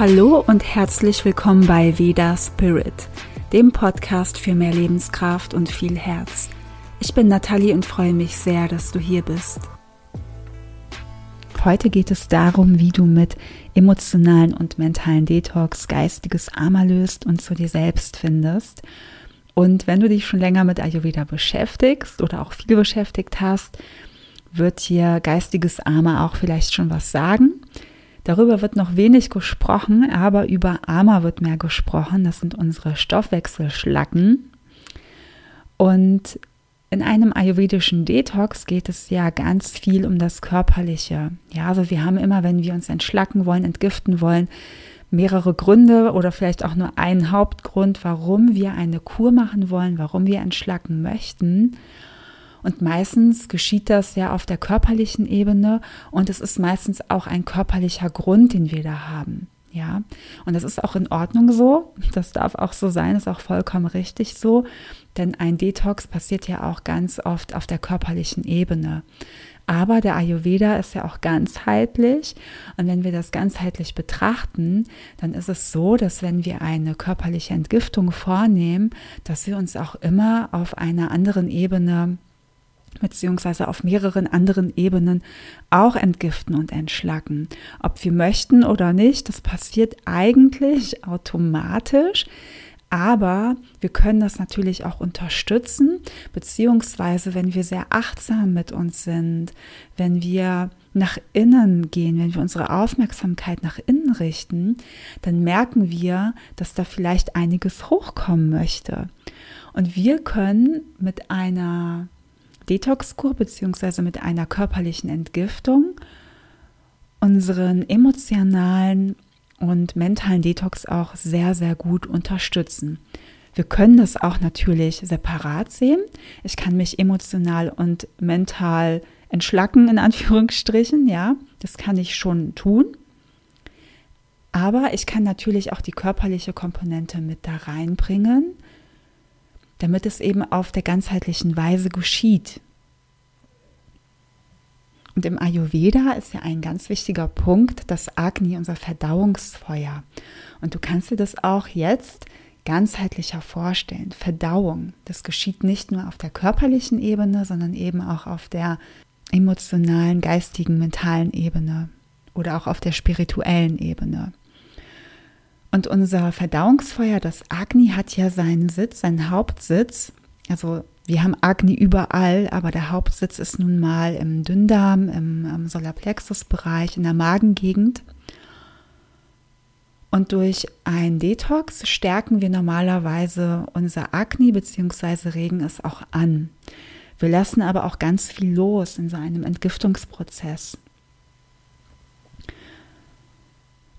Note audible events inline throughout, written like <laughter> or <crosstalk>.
Hallo und herzlich willkommen bei Veda Spirit, dem Podcast für mehr Lebenskraft und viel Herz. Ich bin Nathalie und freue mich sehr, dass du hier bist. Heute geht es darum, wie du mit emotionalen und mentalen Detox geistiges Armer löst und zu dir selbst findest. Und wenn du dich schon länger mit Ayurveda beschäftigst oder auch viel beschäftigt hast, wird hier geistiges Armer auch vielleicht schon was sagen. Darüber wird noch wenig gesprochen, aber über Ama wird mehr gesprochen. Das sind unsere Stoffwechselschlacken. Und in einem ayurvedischen Detox geht es ja ganz viel um das Körperliche. Ja, also wir haben immer, wenn wir uns entschlacken wollen, entgiften wollen, mehrere Gründe oder vielleicht auch nur einen Hauptgrund, warum wir eine Kur machen wollen, warum wir entschlacken möchten. Und meistens geschieht das ja auf der körperlichen Ebene und es ist meistens auch ein körperlicher Grund, den wir da haben. Ja, und das ist auch in Ordnung so. Das darf auch so sein, ist auch vollkommen richtig so. Denn ein Detox passiert ja auch ganz oft auf der körperlichen Ebene. Aber der Ayurveda ist ja auch ganzheitlich. Und wenn wir das ganzheitlich betrachten, dann ist es so, dass wenn wir eine körperliche Entgiftung vornehmen, dass wir uns auch immer auf einer anderen Ebene beziehungsweise auf mehreren anderen Ebenen auch entgiften und entschlacken. Ob wir möchten oder nicht, das passiert eigentlich automatisch. Aber wir können das natürlich auch unterstützen, beziehungsweise wenn wir sehr achtsam mit uns sind, wenn wir nach innen gehen, wenn wir unsere Aufmerksamkeit nach innen richten, dann merken wir, dass da vielleicht einiges hochkommen möchte. Und wir können mit einer Detox-Kur beziehungsweise mit einer körperlichen Entgiftung unseren emotionalen und mentalen Detox auch sehr, sehr gut unterstützen. Wir können das auch natürlich separat sehen. Ich kann mich emotional und mental entschlacken, in Anführungsstrichen, ja, das kann ich schon tun. Aber ich kann natürlich auch die körperliche Komponente mit da reinbringen damit es eben auf der ganzheitlichen Weise geschieht. Und im Ayurveda ist ja ein ganz wichtiger Punkt das Agni, unser Verdauungsfeuer. Und du kannst dir das auch jetzt ganzheitlicher vorstellen. Verdauung, das geschieht nicht nur auf der körperlichen Ebene, sondern eben auch auf der emotionalen, geistigen, mentalen Ebene oder auch auf der spirituellen Ebene. Und unser Verdauungsfeuer, das Agni, hat ja seinen Sitz, seinen Hauptsitz. Also wir haben Agni überall, aber der Hauptsitz ist nun mal im Dünndarm, im, im Solarplexus-Bereich, in der Magengegend. Und durch ein Detox stärken wir normalerweise unser Agni bzw. regen es auch an. Wir lassen aber auch ganz viel los in so einem Entgiftungsprozess.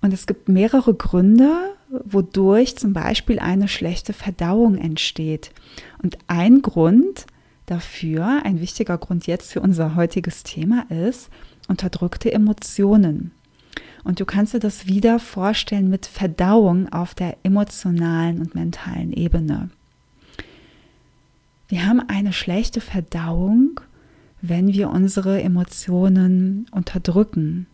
Und es gibt mehrere Gründe, wodurch zum Beispiel eine schlechte Verdauung entsteht. Und ein Grund dafür, ein wichtiger Grund jetzt für unser heutiges Thema ist unterdrückte Emotionen. Und du kannst dir das wieder vorstellen mit Verdauung auf der emotionalen und mentalen Ebene. Wir haben eine schlechte Verdauung, wenn wir unsere Emotionen unterdrücken,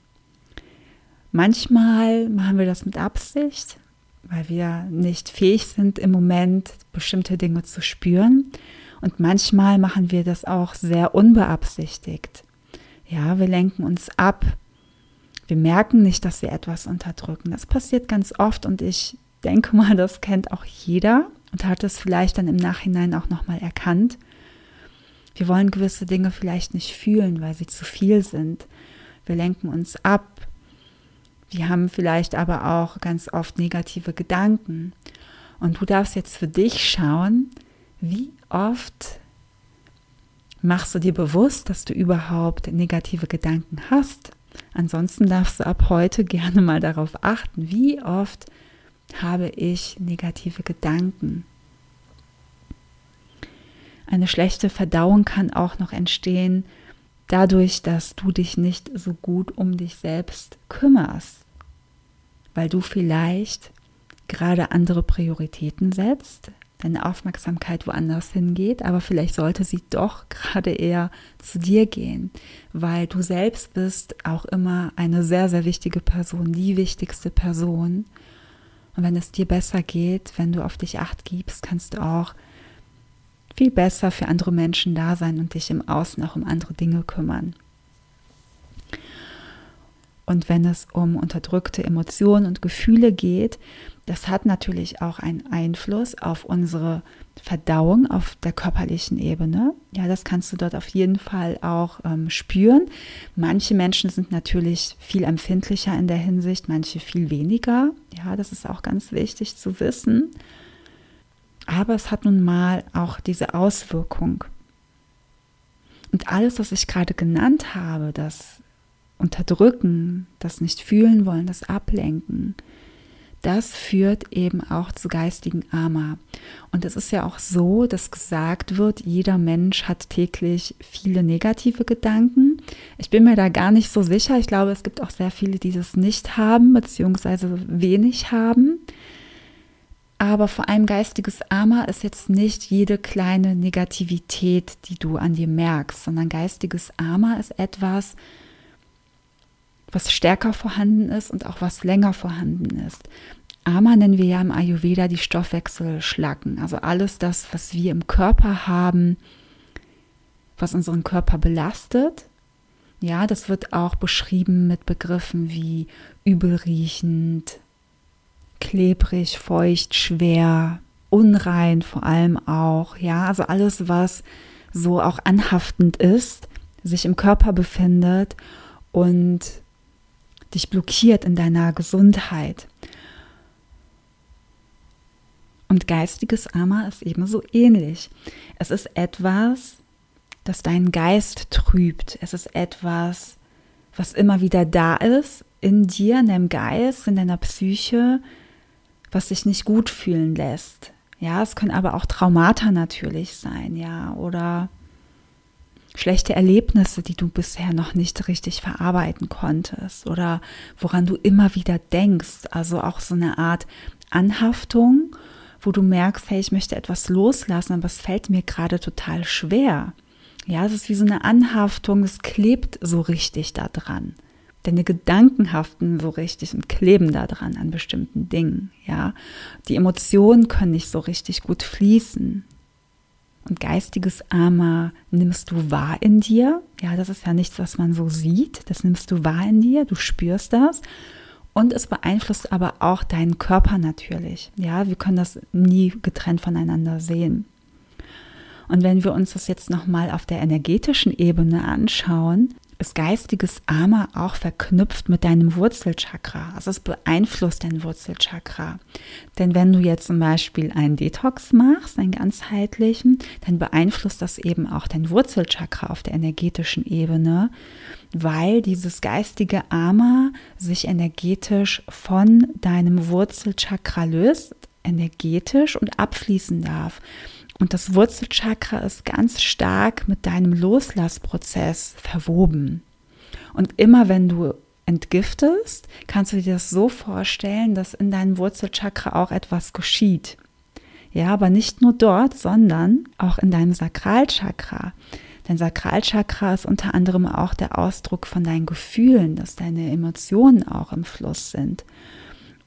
Manchmal machen wir das mit Absicht, weil wir nicht fähig sind, im Moment bestimmte Dinge zu spüren. Und manchmal machen wir das auch sehr unbeabsichtigt. Ja, wir lenken uns ab. Wir merken nicht, dass wir etwas unterdrücken. Das passiert ganz oft und ich denke mal, das kennt auch jeder und hat es vielleicht dann im Nachhinein auch nochmal erkannt. Wir wollen gewisse Dinge vielleicht nicht fühlen, weil sie zu viel sind. Wir lenken uns ab, wir haben vielleicht aber auch ganz oft negative Gedanken. Und du darfst jetzt für dich schauen, wie oft machst du dir bewusst, dass du überhaupt negative Gedanken hast. Ansonsten darfst du ab heute gerne mal darauf achten, wie oft habe ich negative Gedanken. Eine schlechte Verdauung kann auch noch entstehen, dadurch, dass du dich nicht so gut um dich selbst kümmerst, weil du vielleicht gerade andere Prioritäten setzt, deine Aufmerksamkeit woanders hingeht, aber vielleicht sollte sie doch gerade eher zu dir gehen, weil du selbst bist auch immer eine sehr, sehr wichtige Person, die wichtigste Person. Und wenn es dir besser geht, wenn du auf dich acht gibst, kannst du auch viel besser für andere Menschen da sein und dich im Außen auch um andere Dinge kümmern. Und wenn es um unterdrückte Emotionen und Gefühle geht, das hat natürlich auch einen Einfluss auf unsere Verdauung auf der körperlichen Ebene. Ja, das kannst du dort auf jeden Fall auch ähm, spüren. Manche Menschen sind natürlich viel empfindlicher in der Hinsicht, manche viel weniger. Ja, das ist auch ganz wichtig zu wissen. Aber es hat nun mal auch diese Auswirkung. Und alles, was ich gerade genannt habe, das Unterdrücken, das nicht fühlen wollen, das Ablenken, das führt eben auch zu geistigen Ama. Und es ist ja auch so, dass gesagt wird, jeder Mensch hat täglich viele negative Gedanken. Ich bin mir da gar nicht so sicher. Ich glaube, es gibt auch sehr viele, die das nicht haben, beziehungsweise wenig haben. Aber vor allem geistiges Ama ist jetzt nicht jede kleine Negativität, die du an dir merkst, sondern geistiges Ama ist etwas, was stärker vorhanden ist und auch was länger vorhanden ist. Ama nennen wir ja im Ayurveda die Stoffwechselschlacken, also alles das, was wir im Körper haben, was unseren Körper belastet. Ja, das wird auch beschrieben mit Begriffen wie übelriechend, klebrig, feucht, schwer, unrein vor allem auch. Ja, also alles, was so auch anhaftend ist, sich im Körper befindet und dich blockiert in deiner Gesundheit. Und geistiges Ama ist ebenso ähnlich. Es ist etwas, das deinen Geist trübt. Es ist etwas, was immer wieder da ist in dir, in deinem Geist, in deiner Psyche, was sich nicht gut fühlen lässt. Ja, es können aber auch Traumata natürlich sein, ja, oder schlechte Erlebnisse, die du bisher noch nicht richtig verarbeiten konntest oder woran du immer wieder denkst. Also auch so eine Art Anhaftung, wo du merkst, hey, ich möchte etwas loslassen, aber es fällt mir gerade total schwer. Ja, es ist wie so eine Anhaftung, es klebt so richtig da dran. Deine Gedanken haften so richtig und kleben da dran an bestimmten Dingen. Ja, die Emotionen können nicht so richtig gut fließen. Und geistiges Ama nimmst du wahr in dir. Ja, das ist ja nichts, was man so sieht. Das nimmst du wahr in dir. Du spürst das. Und es beeinflusst aber auch deinen Körper natürlich. Ja, wir können das nie getrennt voneinander sehen. Und wenn wir uns das jetzt nochmal auf der energetischen Ebene anschauen, ist geistiges Ama auch verknüpft mit deinem Wurzelchakra. Also es beeinflusst dein Wurzelchakra. Denn wenn du jetzt zum Beispiel einen Detox machst, einen ganzheitlichen, dann beeinflusst das eben auch dein Wurzelchakra auf der energetischen Ebene, weil dieses geistige Ama sich energetisch von deinem Wurzelchakra löst, energetisch und abfließen darf. Und das Wurzelchakra ist ganz stark mit deinem Loslassprozess verwoben. Und immer wenn du entgiftest, kannst du dir das so vorstellen, dass in deinem Wurzelchakra auch etwas geschieht. Ja, aber nicht nur dort, sondern auch in deinem Sakralchakra. Dein Sakralchakra ist unter anderem auch der Ausdruck von deinen Gefühlen, dass deine Emotionen auch im Fluss sind.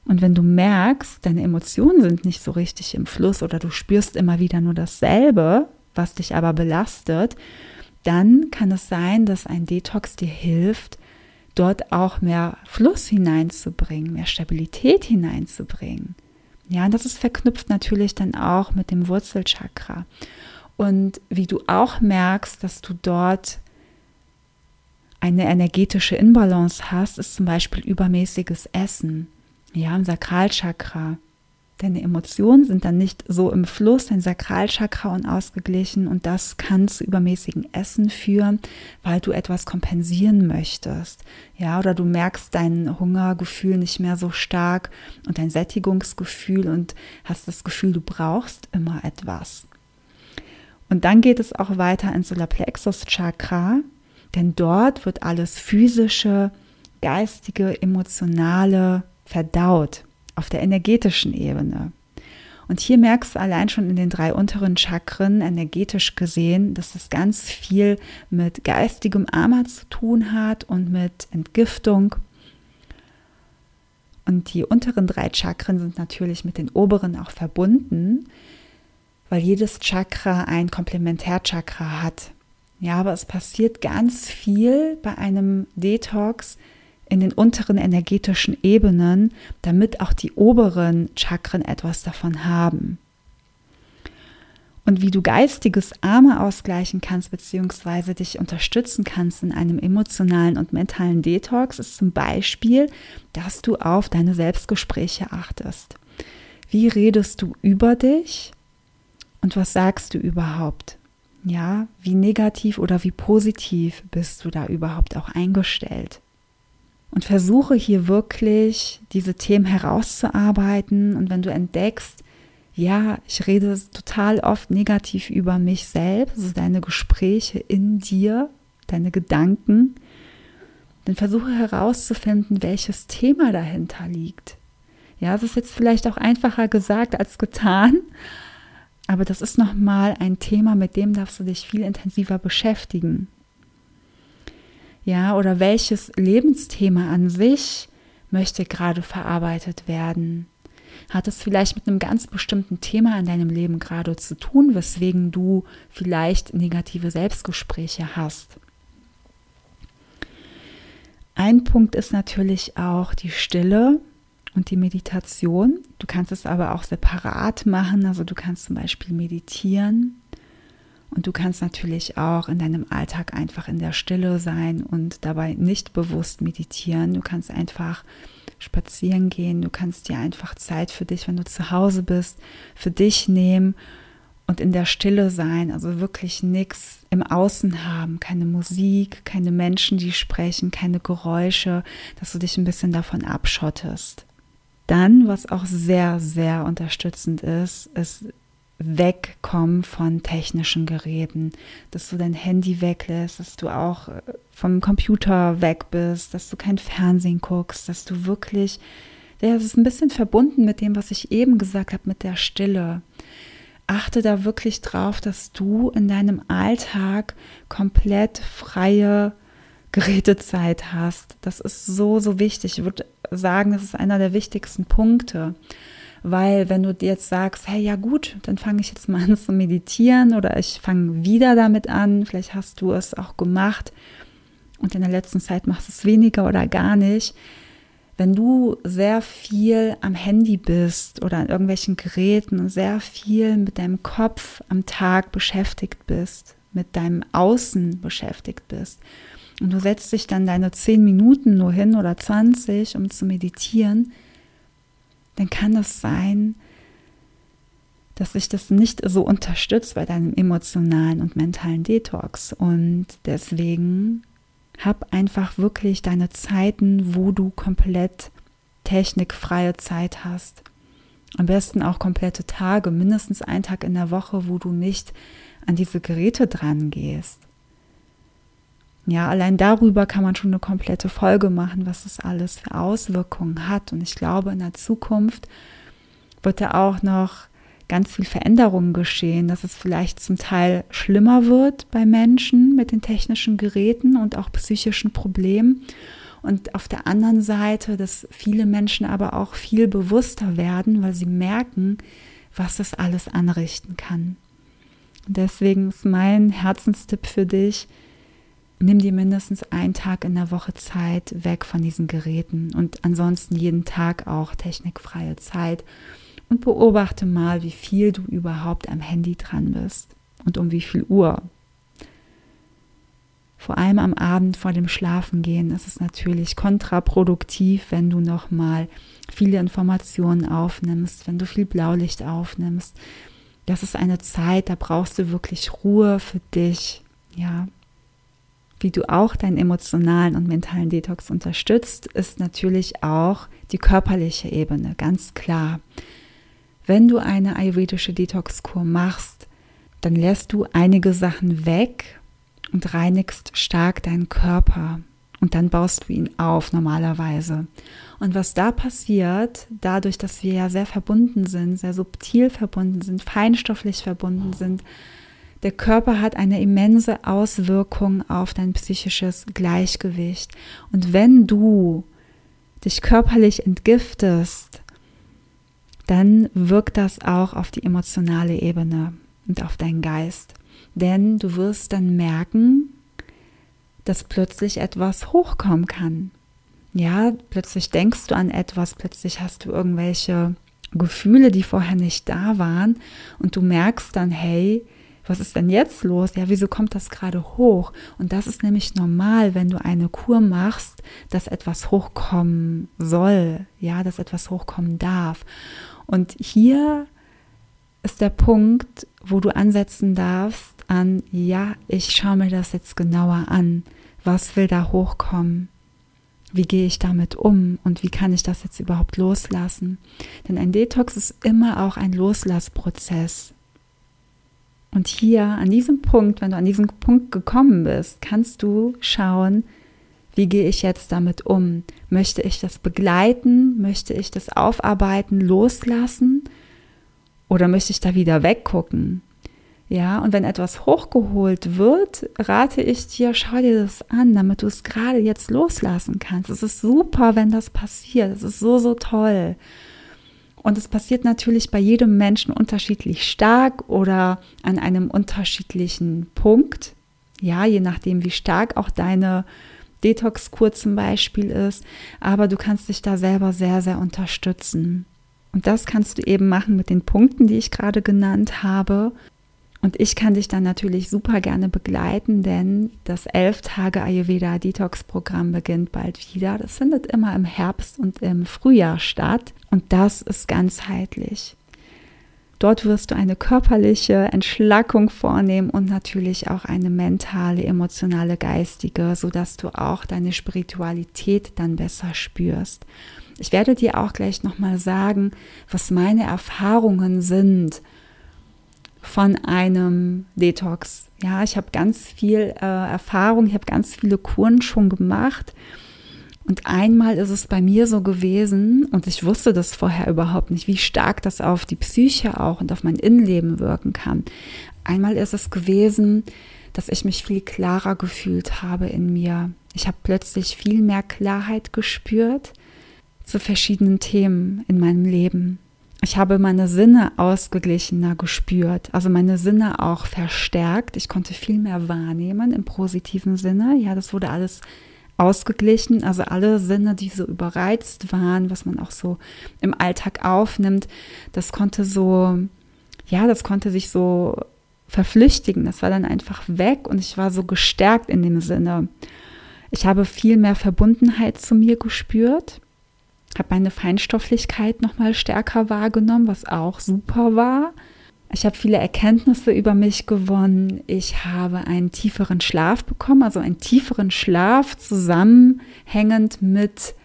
Und wenn du merkst, deine Emotionen sind nicht so richtig im Fluss oder du spürst immer wieder nur dasselbe, was dich aber belastet, dann kann es sein, dass ein Detox dir hilft, dort auch mehr Fluss hineinzubringen, mehr Stabilität hineinzubringen. Ja, und das ist verknüpft natürlich dann auch mit dem Wurzelchakra. Und wie du auch merkst, dass du dort eine energetische Inbalance hast, ist zum Beispiel übermäßiges Essen ja, im Sakralchakra. Deine Emotionen sind dann nicht so im Fluss, dein Sakralchakra unausgeglichen und das kann zu übermäßigen Essen führen, weil du etwas kompensieren möchtest. Ja, oder du merkst dein Hungergefühl nicht mehr so stark und dein Sättigungsgefühl und hast das Gefühl, du brauchst immer etwas. Und dann geht es auch weiter ins Solarplexus Chakra, denn dort wird alles physische, geistige, emotionale verdaut auf der energetischen Ebene. Und hier merkst du allein schon in den drei unteren Chakren energetisch gesehen, dass es ganz viel mit geistigem Ama zu tun hat und mit Entgiftung. Und die unteren drei Chakren sind natürlich mit den oberen auch verbunden, weil jedes Chakra ein Komplementärchakra hat. Ja, aber es passiert ganz viel bei einem Detox, in den unteren energetischen Ebenen, damit auch die oberen Chakren etwas davon haben. Und wie du geistiges Arme ausgleichen kannst, beziehungsweise dich unterstützen kannst in einem emotionalen und mentalen Detox, ist zum Beispiel, dass du auf deine Selbstgespräche achtest. Wie redest du über dich und was sagst du überhaupt? Ja, wie negativ oder wie positiv bist du da überhaupt auch eingestellt? Und versuche hier wirklich diese Themen herauszuarbeiten. Und wenn du entdeckst, ja, ich rede total oft negativ über mich selbst, also deine Gespräche in dir, deine Gedanken, dann versuche herauszufinden, welches Thema dahinter liegt. Ja, es ist jetzt vielleicht auch einfacher gesagt als getan, aber das ist nochmal ein Thema, mit dem darfst du dich viel intensiver beschäftigen. Ja, oder welches Lebensthema an sich möchte gerade verarbeitet werden? Hat es vielleicht mit einem ganz bestimmten Thema in deinem Leben gerade zu tun, weswegen du vielleicht negative Selbstgespräche hast? Ein Punkt ist natürlich auch die Stille und die Meditation. Du kannst es aber auch separat machen. Also du kannst zum Beispiel meditieren und du kannst natürlich auch in deinem Alltag einfach in der Stille sein und dabei nicht bewusst meditieren. Du kannst einfach spazieren gehen. Du kannst dir einfach Zeit für dich, wenn du zu Hause bist, für dich nehmen und in der Stille sein. Also wirklich nichts im Außen haben. Keine Musik, keine Menschen, die sprechen, keine Geräusche, dass du dich ein bisschen davon abschottest. Dann, was auch sehr, sehr unterstützend ist, ist wegkommen von technischen Geräten, dass du dein Handy weglässt, dass du auch äh, vom Computer weg bist, dass du kein Fernsehen guckst, dass du wirklich, ja, das ist ein bisschen verbunden mit dem, was ich eben gesagt habe, mit der Stille. Achte da wirklich drauf, dass du in deinem Alltag komplett freie Gerätezeit hast. Das ist so, so wichtig. Ich würde sagen, das ist einer der wichtigsten Punkte. Weil wenn du jetzt sagst, hey, ja gut, dann fange ich jetzt mal an zu meditieren oder ich fange wieder damit an, vielleicht hast du es auch gemacht und in der letzten Zeit machst du es weniger oder gar nicht. Wenn du sehr viel am Handy bist oder an irgendwelchen Geräten und sehr viel mit deinem Kopf am Tag beschäftigt bist, mit deinem Außen beschäftigt bist, und du setzt dich dann deine zehn Minuten nur hin oder 20, um zu meditieren, dann kann es sein, dass sich das nicht so unterstützt bei deinem emotionalen und mentalen Detox. Und deswegen hab einfach wirklich deine Zeiten, wo du komplett technikfreie Zeit hast. Am besten auch komplette Tage, mindestens einen Tag in der Woche, wo du nicht an diese Geräte dran gehst. Ja, allein darüber kann man schon eine komplette Folge machen, was es alles für Auswirkungen hat. Und ich glaube, in der Zukunft wird da auch noch ganz viel Veränderungen geschehen, dass es vielleicht zum Teil schlimmer wird bei Menschen mit den technischen Geräten und auch psychischen Problemen. Und auf der anderen Seite, dass viele Menschen aber auch viel bewusster werden, weil sie merken, was das alles anrichten kann. Und deswegen ist mein Herzenstipp für dich, nimm dir mindestens einen Tag in der Woche Zeit weg von diesen Geräten und ansonsten jeden Tag auch technikfreie Zeit und beobachte mal, wie viel du überhaupt am Handy dran bist und um wie viel Uhr. Vor allem am Abend vor dem Schlafengehen ist es natürlich kontraproduktiv, wenn du noch mal viele Informationen aufnimmst, wenn du viel Blaulicht aufnimmst. Das ist eine Zeit, da brauchst du wirklich Ruhe für dich, ja, wie du auch deinen emotionalen und mentalen Detox unterstützt, ist natürlich auch die körperliche Ebene, ganz klar. Wenn du eine ayurvedische Detox-Kur machst, dann lässt du einige Sachen weg und reinigst stark deinen Körper und dann baust du ihn auf normalerweise. Und was da passiert, dadurch, dass wir ja sehr verbunden sind, sehr subtil verbunden sind, feinstofflich verbunden sind, der Körper hat eine immense Auswirkung auf dein psychisches Gleichgewicht. Und wenn du dich körperlich entgiftest, dann wirkt das auch auf die emotionale Ebene und auf deinen Geist. Denn du wirst dann merken, dass plötzlich etwas hochkommen kann. Ja, plötzlich denkst du an etwas, plötzlich hast du irgendwelche Gefühle, die vorher nicht da waren und du merkst dann, hey, was ist denn jetzt los? Ja, wieso kommt das gerade hoch? Und das ist nämlich normal, wenn du eine Kur machst, dass etwas hochkommen soll, ja, dass etwas hochkommen darf. Und hier ist der Punkt, wo du ansetzen darfst an, ja, ich schaue mir das jetzt genauer an. Was will da hochkommen? Wie gehe ich damit um und wie kann ich das jetzt überhaupt loslassen? Denn ein Detox ist immer auch ein Loslassprozess. Und hier an diesem Punkt, wenn du an diesen Punkt gekommen bist, kannst du schauen, wie gehe ich jetzt damit um? Möchte ich das begleiten? Möchte ich das aufarbeiten, loslassen? Oder möchte ich da wieder weggucken? Ja, und wenn etwas hochgeholt wird, rate ich dir, schau dir das an, damit du es gerade jetzt loslassen kannst. Es ist super, wenn das passiert. Es ist so, so toll. Und es passiert natürlich bei jedem Menschen unterschiedlich stark oder an einem unterschiedlichen Punkt. Ja, je nachdem, wie stark auch deine Detox-Kur zum Beispiel ist. Aber du kannst dich da selber sehr, sehr unterstützen. Und das kannst du eben machen mit den Punkten, die ich gerade genannt habe. Und ich kann dich dann natürlich super gerne begleiten, denn das elf Tage Ayurveda Detox Programm beginnt bald wieder. Das findet immer im Herbst und im Frühjahr statt und das ist ganzheitlich. Dort wirst du eine körperliche Entschlackung vornehmen und natürlich auch eine mentale, emotionale, geistige, sodass du auch deine Spiritualität dann besser spürst. Ich werde dir auch gleich nochmal sagen, was meine Erfahrungen sind von einem Detox. Ja, ich habe ganz viel äh, Erfahrung, ich habe ganz viele Kuren schon gemacht. Und einmal ist es bei mir so gewesen, und ich wusste das vorher überhaupt nicht, wie stark das auf die Psyche auch und auf mein Innenleben wirken kann. Einmal ist es gewesen, dass ich mich viel klarer gefühlt habe in mir. Ich habe plötzlich viel mehr Klarheit gespürt zu verschiedenen Themen in meinem Leben ich habe meine Sinne ausgeglichener gespürt, also meine Sinne auch verstärkt. Ich konnte viel mehr wahrnehmen im positiven Sinne. Ja, das wurde alles ausgeglichen, also alle Sinne, die so überreizt waren, was man auch so im Alltag aufnimmt, das konnte so, ja, das konnte sich so verflüchtigen. Das war dann einfach weg und ich war so gestärkt in dem Sinne. Ich habe viel mehr Verbundenheit zu mir gespürt habe meine Feinstofflichkeit nochmal stärker wahrgenommen, was auch super war. Ich habe viele Erkenntnisse über mich gewonnen. Ich habe einen tieferen Schlaf bekommen, also einen tieferen Schlaf zusammenhängend mit,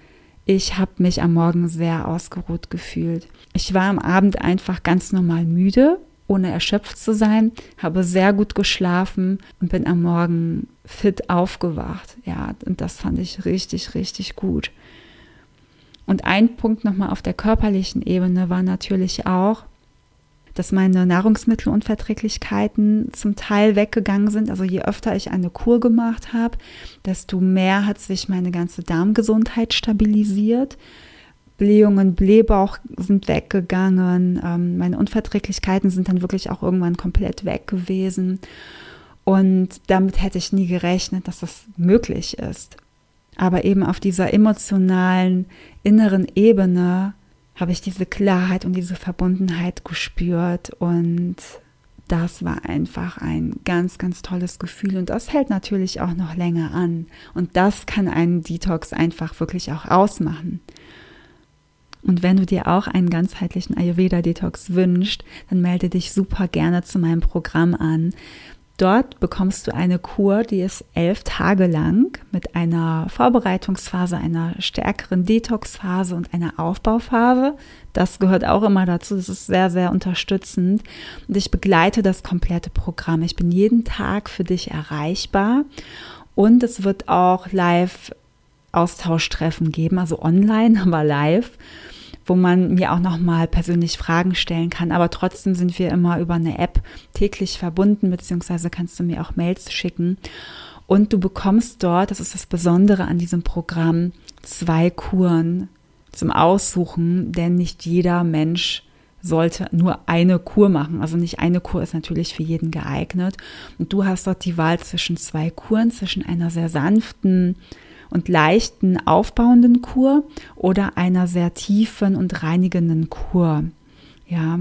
ich habe mich am Morgen sehr ausgeruht gefühlt. Ich war am Abend einfach ganz normal müde, ohne erschöpft zu sein, habe sehr gut geschlafen und bin am Morgen fit aufgewacht. Ja, und das fand ich richtig, richtig gut. Und ein Punkt nochmal auf der körperlichen Ebene war natürlich auch, dass meine Nahrungsmittelunverträglichkeiten zum Teil weggegangen sind. Also je öfter ich eine Kur gemacht habe, desto mehr hat sich meine ganze Darmgesundheit stabilisiert. Blähungen, Blähbauch sind weggegangen. Ähm, meine Unverträglichkeiten sind dann wirklich auch irgendwann komplett weg gewesen. Und damit hätte ich nie gerechnet, dass das möglich ist. Aber eben auf dieser emotionalen, inneren Ebene habe ich diese Klarheit und diese Verbundenheit gespürt und das war einfach ein ganz, ganz tolles Gefühl und das hält natürlich auch noch länger an und das kann einen Detox einfach wirklich auch ausmachen. Und wenn du dir auch einen ganzheitlichen Ayurveda-Detox wünschst, dann melde dich super gerne zu meinem Programm an. Dort bekommst du eine Kur, die ist elf Tage lang mit einer Vorbereitungsphase, einer stärkeren Detoxphase und einer Aufbauphase. Das gehört auch immer dazu. Das ist sehr, sehr unterstützend. Und ich begleite das komplette Programm. Ich bin jeden Tag für dich erreichbar. Und es wird auch live Austauschtreffen geben, also online, <laughs> aber live, wo man mir auch nochmal persönlich Fragen stellen kann. Aber trotzdem sind wir immer über eine App täglich verbunden, beziehungsweise kannst du mir auch Mails schicken. Und du bekommst dort, das ist das Besondere an diesem Programm, zwei Kuren zum Aussuchen, denn nicht jeder Mensch sollte nur eine Kur machen. Also nicht eine Kur ist natürlich für jeden geeignet. Und du hast dort die Wahl zwischen zwei Kuren, zwischen einer sehr sanften und leichten aufbauenden Kur oder einer sehr tiefen und reinigenden Kur. Ja.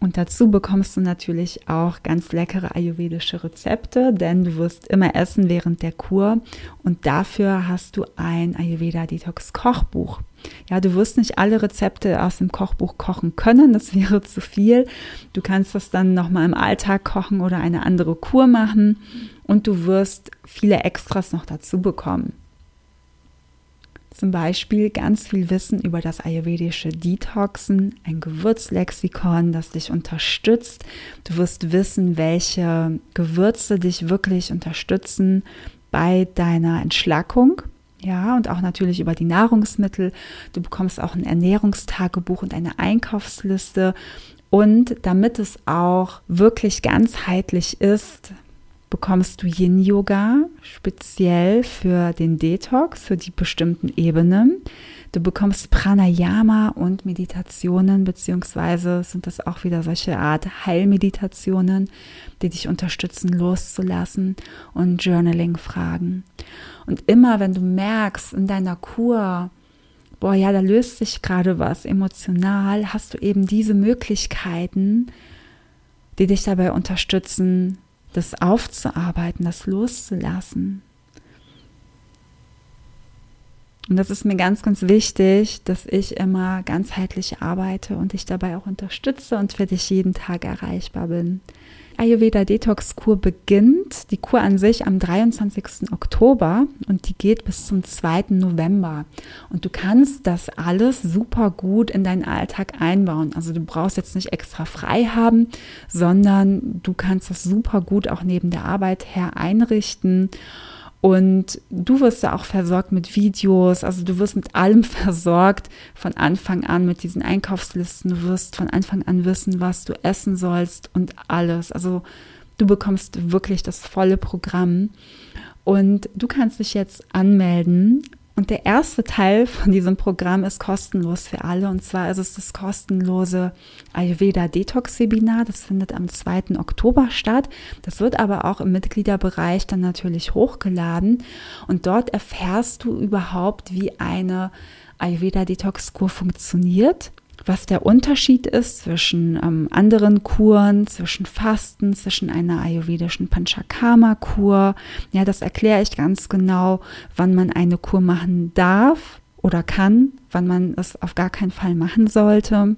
Und dazu bekommst du natürlich auch ganz leckere ayurvedische Rezepte, denn du wirst immer essen während der Kur und dafür hast du ein Ayurveda Detox Kochbuch. Ja, du wirst nicht alle Rezepte aus dem Kochbuch kochen können, das <laughs> wäre zu viel. Du kannst das dann nochmal im Alltag kochen oder eine andere Kur machen und du wirst viele Extras noch dazu bekommen. Zum Beispiel ganz viel Wissen über das ayurvedische Detoxen, ein Gewürzlexikon, das dich unterstützt. Du wirst wissen, welche Gewürze dich wirklich unterstützen bei deiner Entschlackung. Ja, und auch natürlich über die Nahrungsmittel. Du bekommst auch ein Ernährungstagebuch und eine Einkaufsliste. Und damit es auch wirklich ganzheitlich ist, bekommst du Yin Yoga speziell für den Detox, für die bestimmten Ebenen. Du bekommst Pranayama und Meditationen, beziehungsweise sind das auch wieder solche Art Heilmeditationen, die dich unterstützen, loszulassen und Journaling-Fragen. Und immer, wenn du merkst in deiner Kur, boah, ja, da löst sich gerade was emotional, hast du eben diese Möglichkeiten, die dich dabei unterstützen, das aufzuarbeiten, das loszulassen. Und das ist mir ganz, ganz wichtig, dass ich immer ganzheitlich arbeite und dich dabei auch unterstütze und für dich jeden Tag erreichbar bin. Ayurveda Detox Kur beginnt, die Kur an sich am 23. Oktober und die geht bis zum 2. November. Und du kannst das alles super gut in deinen Alltag einbauen. Also du brauchst jetzt nicht extra frei haben, sondern du kannst das super gut auch neben der Arbeit her einrichten. Und du wirst ja auch versorgt mit Videos, also du wirst mit allem <laughs> versorgt von Anfang an mit diesen Einkaufslisten. Du wirst von Anfang an wissen, was du essen sollst und alles. Also du bekommst wirklich das volle Programm. Und du kannst dich jetzt anmelden und der erste Teil von diesem Programm ist kostenlos für alle. Und zwar ist es das kostenlose Ayurveda Detox Webinar. Das findet am 2. Oktober statt. Das wird aber auch im Mitgliederbereich dann natürlich hochgeladen. Und dort erfährst du überhaupt, wie eine Ayurveda Detox Kur funktioniert was der Unterschied ist zwischen ähm, anderen Kuren, zwischen Fasten, zwischen einer ayurvedischen Panchakarma-Kur. Ja, das erkläre ich ganz genau, wann man eine Kur machen darf oder kann, wann man es auf gar keinen Fall machen sollte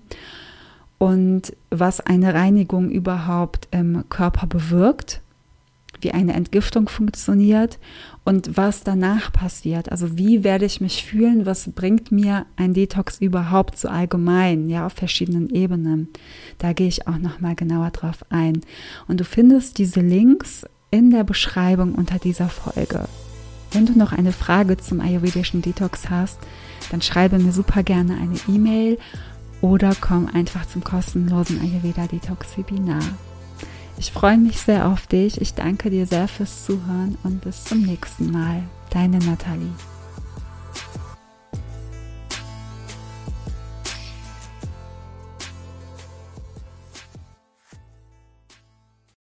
und was eine Reinigung überhaupt im Körper bewirkt wie eine Entgiftung funktioniert und was danach passiert. Also wie werde ich mich fühlen? Was bringt mir ein Detox überhaupt so allgemein, ja, auf verschiedenen Ebenen? Da gehe ich auch noch mal genauer drauf ein. Und du findest diese Links in der Beschreibung unter dieser Folge. Wenn du noch eine Frage zum ayurvedischen Detox hast, dann schreibe mir super gerne eine E-Mail oder komm einfach zum kostenlosen Ayurveda Detox Webinar. Ich freue mich sehr auf dich. Ich danke dir sehr fürs Zuhören und bis zum nächsten Mal. Deine Nathalie.